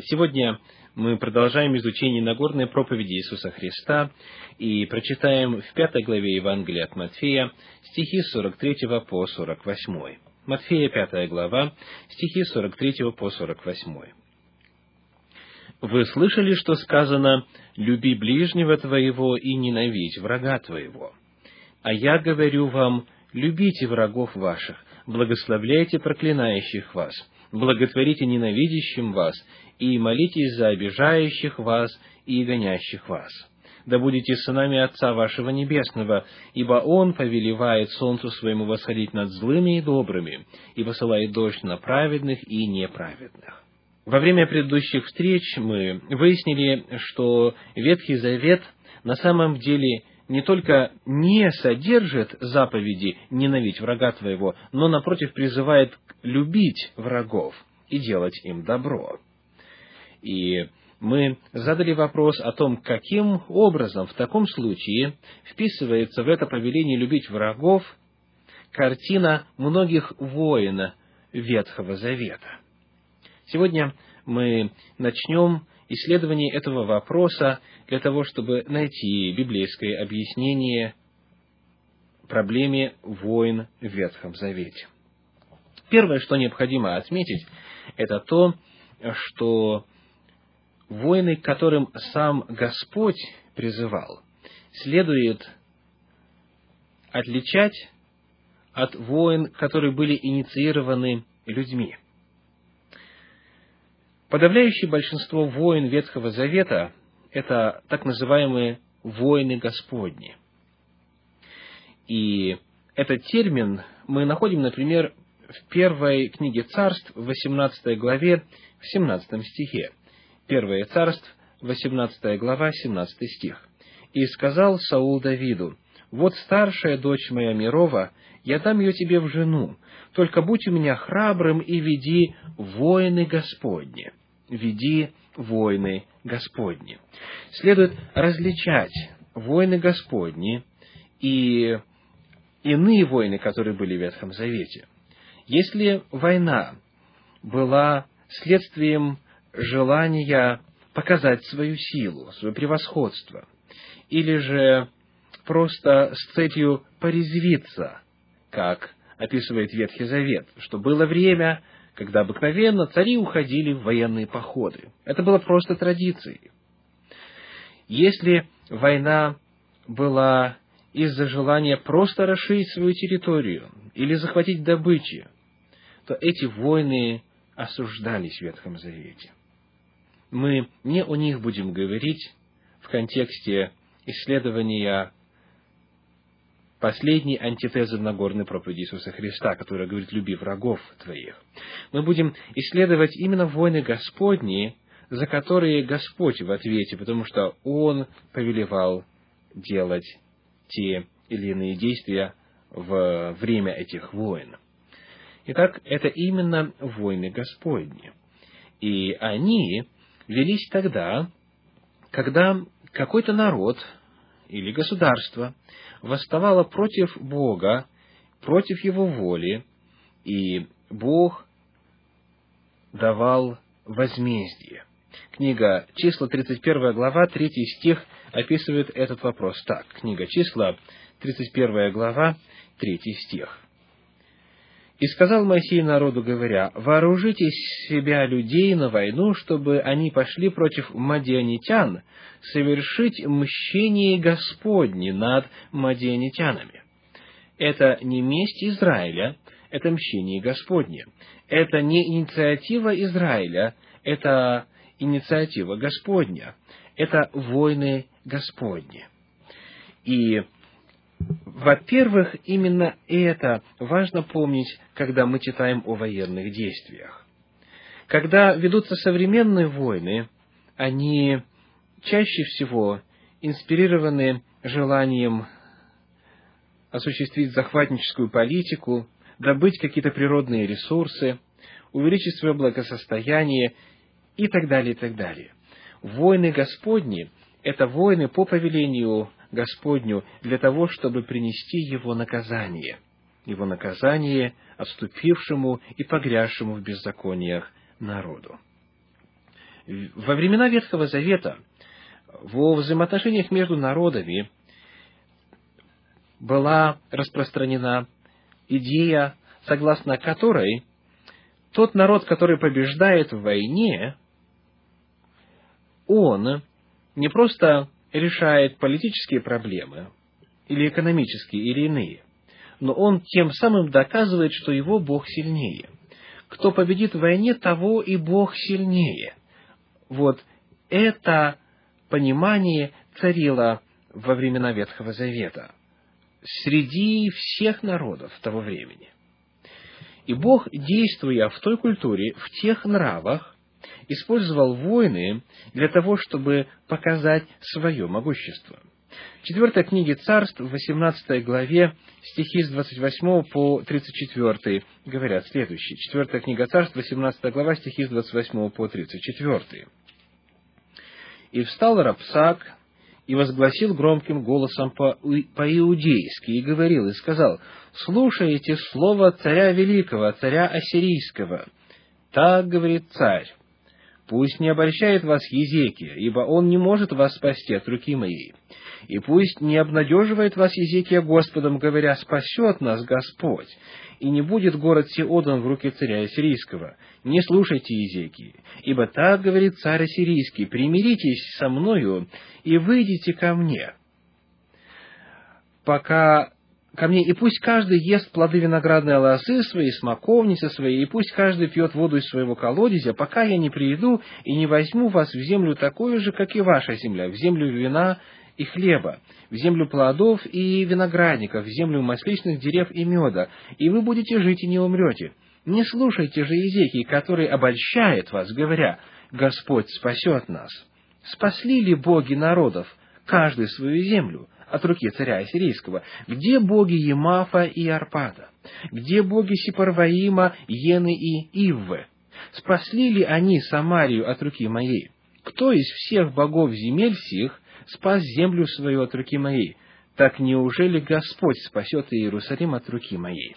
Сегодня мы продолжаем изучение Нагорной проповеди Иисуса Христа и прочитаем в пятой главе Евангелия от Матфея стихи с 43 по 48. Матфея, пятая глава, стихи с 43 по 48. «Вы слышали, что сказано, люби ближнего твоего и ненавидь врага твоего. А я говорю вам, любите врагов ваших, благословляйте проклинающих вас, благотворите ненавидящим вас, и молитесь за обижающих вас и гонящих вас. Да будете сынами Отца вашего Небесного, ибо Он повелевает солнцу своему восходить над злыми и добрыми, и посылает дождь на праведных и неправедных. Во время предыдущих встреч мы выяснили, что Ветхий Завет на самом деле не только не содержит заповеди «ненавидь врага твоего», но, напротив, призывает любить врагов и делать им добро. И мы задали вопрос о том, каким образом в таком случае вписывается в это повеление любить врагов картина многих воинов Ветхого Завета. Сегодня мы начнем исследование этого вопроса для того, чтобы найти библейское объяснение проблеме войн в Ветхом Завете. Первое, что необходимо отметить, это то, что войны, к которым сам Господь призывал, следует отличать от войн, которые были инициированы людьми. Подавляющее большинство войн Ветхого Завета – это так называемые войны Господни. И этот термин мы находим, например, в первой книге царств, в 18 главе, в 17 стихе. Первое царство, 18 глава, 17 стих. «И сказал Саул Давиду, вот старшая дочь моя Мирова, я дам ее тебе в жену, только будь у меня храбрым и веди воины Господни». Веди воины Господни. Следует различать воины Господни и иные войны, которые были в Ветхом Завете. Если война была следствием желания показать свою силу, свое превосходство, или же просто с целью порезвиться, как описывает Ветхий Завет, что было время, когда обыкновенно цари уходили в военные походы. Это было просто традицией. Если война была из-за желания просто расширить свою территорию или захватить добычи, то эти войны осуждались в Ветхом Завете мы не о них будем говорить в контексте исследования последней антитезы Нагорной проповеди Иисуса Христа, которая говорит «люби врагов твоих». Мы будем исследовать именно войны Господни, за которые Господь в ответе, потому что Он повелевал делать те или иные действия в время этих войн. Итак, это именно войны Господни. И они велись тогда, когда какой-то народ или государство восставало против Бога, против Его воли, и Бог давал возмездие. Книга «Числа», 31 глава, 3 стих описывает этот вопрос так. Книга «Числа», 31 глава, 3 стих. И сказал Моисей народу, говоря, «Вооружите себя людей на войну, чтобы они пошли против мадианитян, совершить мщение Господне над мадианитянами». Это не месть Израиля, это мщение Господне. Это не инициатива Израиля, это инициатива Господня. Это войны Господни. И во-первых, именно это важно помнить, когда мы читаем о военных действиях. Когда ведутся современные войны, они чаще всего инспирированы желанием осуществить захватническую политику, добыть какие-то природные ресурсы, увеличить свое благосостояние и так далее, и так далее. Войны Господни – это войны по повелению Господню для того, чтобы принести Его наказание, Его наказание отступившему и погрязшему в беззакониях народу. Во времена Ветхого Завета во взаимоотношениях между народами была распространена идея, согласно которой тот народ, который побеждает в войне, он не просто решает политические проблемы, или экономические, или иные, но он тем самым доказывает, что его Бог сильнее. Кто победит в войне, того и Бог сильнее. Вот это понимание царило во времена Ветхого Завета среди всех народов того времени. И Бог, действуя в той культуре, в тех нравах, использовал войны для того, чтобы показать свое могущество. В четвертой книге царств, в 18 главе, стихи с 28 по 34 говорят следующее. Четвертая книга царств, 18 глава, стихи с 28 по 34. «И встал Рапсак, и возгласил громким голосом по-иудейски, и говорил, и сказал, «Слушайте слово царя великого, царя ассирийского. Так говорит царь, пусть не обольщает вас Езекия, ибо он не может вас спасти от руки моей. И пусть не обнадеживает вас Езекия Господом, говоря, спасет нас Господь, и не будет город сей отдан в руки царя Ассирийского. Не слушайте Езекии, ибо так говорит царь Ассирийский, примиритесь со мною и выйдите ко мне, пока ко мне, и пусть каждый ест плоды виноградной лозы своей, смоковницы своей, и пусть каждый пьет воду из своего колодезя, пока я не приду и не возьму вас в землю такую же, как и ваша земля, в землю вина и хлеба, в землю плодов и виноградников, в землю масличных дерев и меда, и вы будете жить и не умрете. Не слушайте же Езекии, который обольщает вас, говоря, Господь спасет нас. Спасли ли боги народов, каждый свою землю, от руки царя Ассирийского? Где боги Емафа и Арпада? Где боги Сипарваима, Ены и Иввы? Спасли ли они Самарию от руки моей? Кто из всех богов земель сих спас землю свою от руки моей, так неужели Господь спасет Иерусалим от руки моей?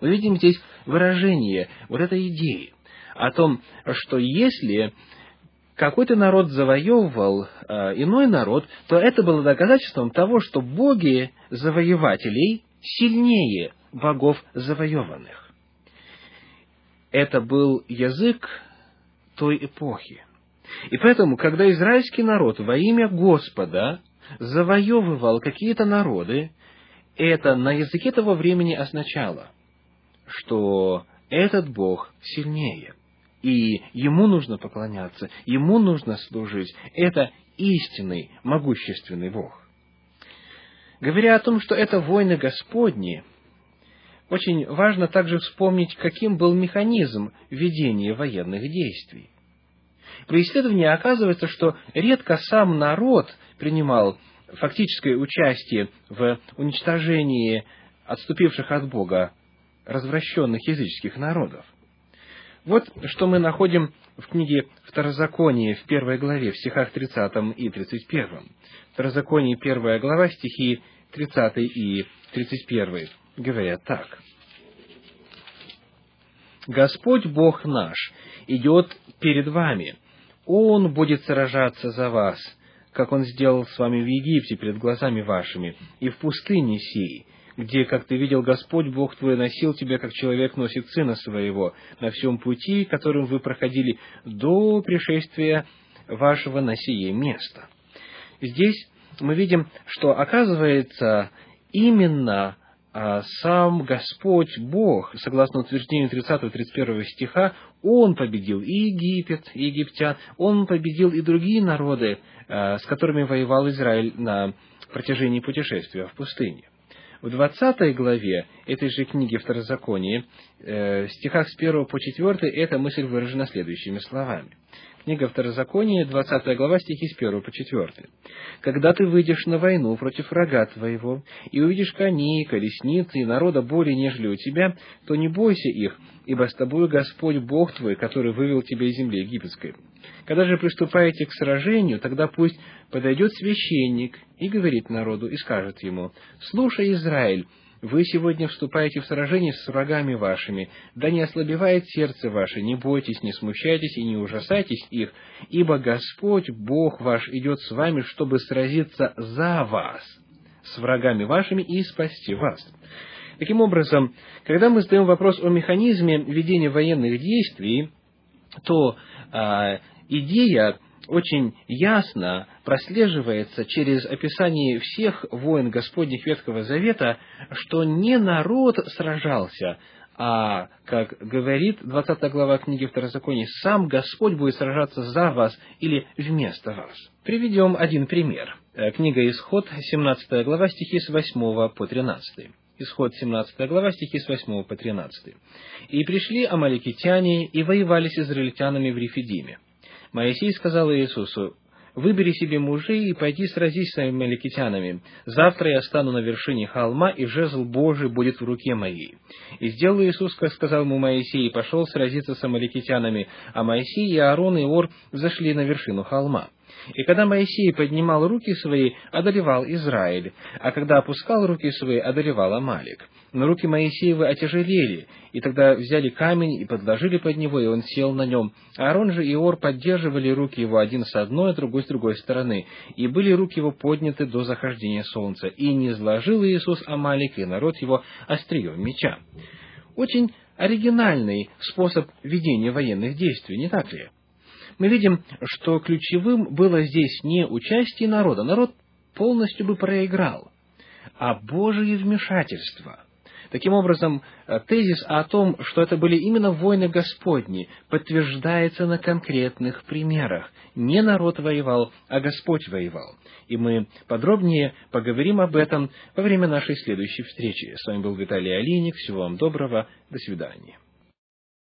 Мы видим здесь выражение вот этой идеи о том, что если какой-то народ завоевывал э, иной народ, то это было доказательством того, что боги завоевателей сильнее богов завоеванных. Это был язык той эпохи. И поэтому, когда израильский народ во имя Господа завоевывал какие-то народы, это на языке того времени означало, что этот Бог сильнее, и ему нужно поклоняться, ему нужно служить. Это истинный, могущественный Бог. Говоря о том, что это войны Господни, очень важно также вспомнить, каким был механизм ведения военных действий. При исследовании оказывается, что редко сам народ принимал фактическое участие в уничтожении отступивших от Бога развращенных языческих народов. Вот что мы находим в книге Второзаконие в первой главе, в стихах 30 и 31. Второзаконие, первая глава, стихи 30 и 31 говорят так. «Господь Бог наш идет перед вами, он будет сражаться за вас, как Он сделал с вами в Египте перед глазами вашими, и в пустыне сей, где, как ты видел, Господь Бог твой носил тебя, как человек носит сына своего, на всем пути, которым вы проходили до пришествия вашего на сие место. Здесь мы видим, что, оказывается, именно а сам Господь Бог, согласно утверждению 30-31 стиха, Он победил и Египет, и египтян, Он победил и другие народы, а, с которыми воевал Израиль на протяжении путешествия в пустыне. В 20 главе этой же книги Второзакония, э, в стихах с 1 по 4, эта мысль выражена следующими словами. Книга Второзакония, 20 глава, стихи с 1 по 4. «Когда ты выйдешь на войну против врага твоего, и увидишь коней, колесницы и народа более, нежели у тебя, то не бойся их, ибо с тобой Господь Бог твой, который вывел тебя из земли египетской. Когда же приступаете к сражению, тогда пусть подойдет священник и говорит народу, и скажет ему, «Слушай, Израиль, вы сегодня вступаете в сражение с врагами вашими, да не ослабевает сердце ваше, не бойтесь, не смущайтесь и не ужасайтесь их, ибо Господь, Бог ваш, идет с вами, чтобы сразиться за вас, с врагами вашими и спасти вас. Таким образом, когда мы задаем вопрос о механизме ведения военных действий, то э, идея очень ясно прослеживается через описание всех войн Господних Ветхого Завета, что не народ сражался, а, как говорит 20 глава книги Второзакония, сам Господь будет сражаться за вас или вместо вас. Приведем один пример. Э, книга Исход, 17 глава, стихи с 8 по 13. Исход 17 глава, стихи с 8 по 13. «И пришли амаликитяне и воевали с израильтянами в Рифидиме. Моисей сказал Иисусу, «Выбери себе мужей и пойди сразись с амаликитянами. Завтра я стану на вершине холма, и жезл Божий будет в руке моей». И сделал Иисус, как сказал ему Моисей, и пошел сразиться с амаликитянами, а Моисей и Аарон и Ор взошли на вершину холма. И когда Моисей поднимал руки свои, одолевал Израиль, а когда опускал руки свои, одолевал Амалик. Но руки Моисеевы отяжелели, и тогда взяли камень и подложили под него, и он сел на нем. Аарон же и Ор поддерживали руки его один с одной, а другой с другой стороны, и были руки его подняты до захождения солнца. И не сложил Иисус Амалик и народ его острием меча. Очень оригинальный способ ведения военных действий, не так ли? Мы видим, что ключевым было здесь не участие народа, народ полностью бы проиграл, а Божие вмешательство. Таким образом, тезис о том, что это были именно войны Господни, подтверждается на конкретных примерах. Не народ воевал, а Господь воевал. И мы подробнее поговорим об этом во время нашей следующей встречи. С вами был Виталий Алиник. Всего вам доброго. До свидания.